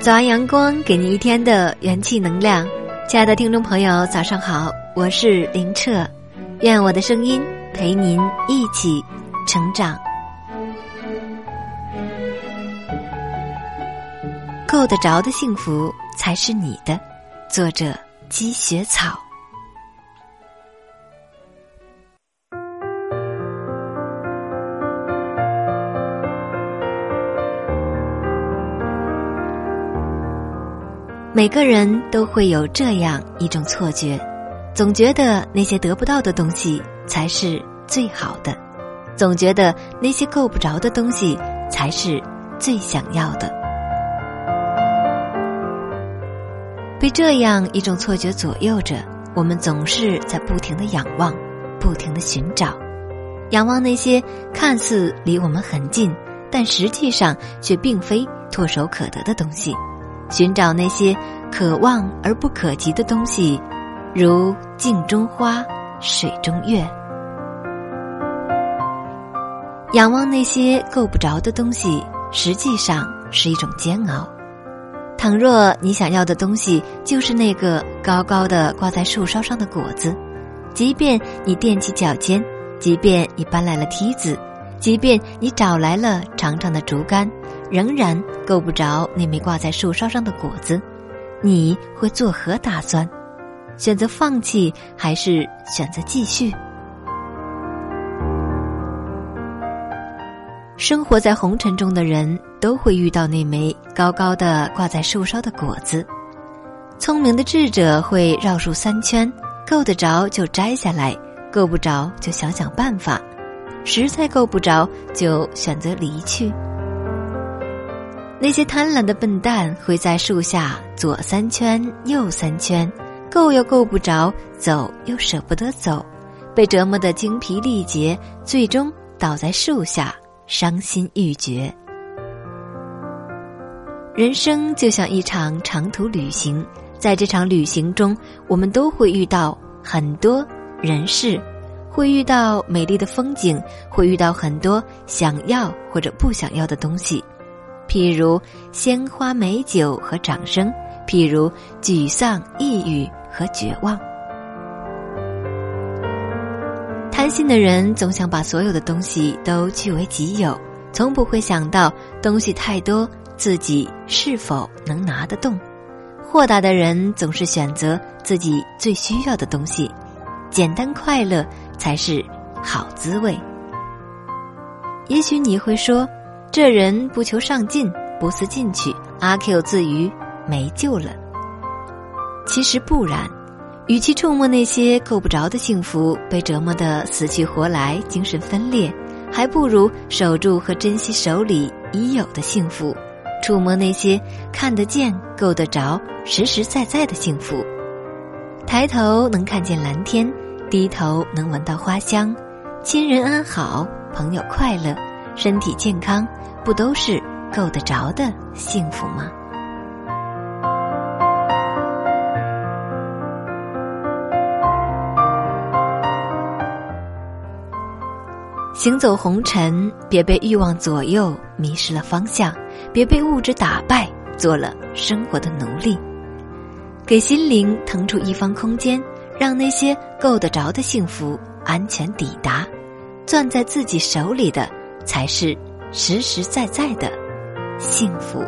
早安，阳光，给你一天的元气能量。亲爱的听众朋友，早上好，我是林澈，愿我的声音陪您一起成长。够得着的幸福才是你的。作者：积雪草。每个人都会有这样一种错觉，总觉得那些得不到的东西才是最好的，总觉得那些够不着的东西才是最想要的。被这样一种错觉左右着，我们总是在不停的仰望，不停的寻找，仰望那些看似离我们很近，但实际上却并非唾手可得的东西。寻找那些可望而不可及的东西，如镜中花、水中月。仰望那些够不着的东西，实际上是一种煎熬。倘若你想要的东西就是那个高高的挂在树梢上的果子，即便你踮起脚尖，即便你搬来了梯子，即便你找来了长长的竹竿。仍然够不着那枚挂在树梢上的果子，你会作何打算？选择放弃还是选择继续？生活在红尘中的人都会遇到那枚高高的挂在树梢的果子。聪明的智者会绕树三圈，够得着就摘下来，够不着就想想办法，实在够不着就选择离去。那些贪婪的笨蛋会在树下左三圈右三圈，够又够不着，走又舍不得走，被折磨得精疲力竭，最终倒在树下伤心欲绝。人生就像一场长途旅行，在这场旅行中，我们都会遇到很多人事，会遇到美丽的风景，会遇到很多想要或者不想要的东西。譬如鲜花、美酒和掌声，譬如沮丧、抑郁和绝望。贪心的人总想把所有的东西都据为己有，从不会想到东西太多自己是否能拿得动。豁达的人总是选择自己最需要的东西，简单快乐才是好滋味。也许你会说。这人不求上进，不思进取，阿 Q 自娱，没救了。其实不然，与其触摸那些够不着的幸福，被折磨得死去活来、精神分裂，还不如守住和珍惜手里已有的幸福，触摸那些看得见、够得着、实实在在的幸福。抬头能看见蓝天，低头能闻到花香，亲人安好，朋友快乐。身体健康，不都是够得着的幸福吗？行走红尘，别被欲望左右，迷失了方向；别被物质打败，做了生活的奴隶。给心灵腾出一方空间，让那些够得着的幸福安全抵达，攥在自己手里的。才是实实在在的幸福。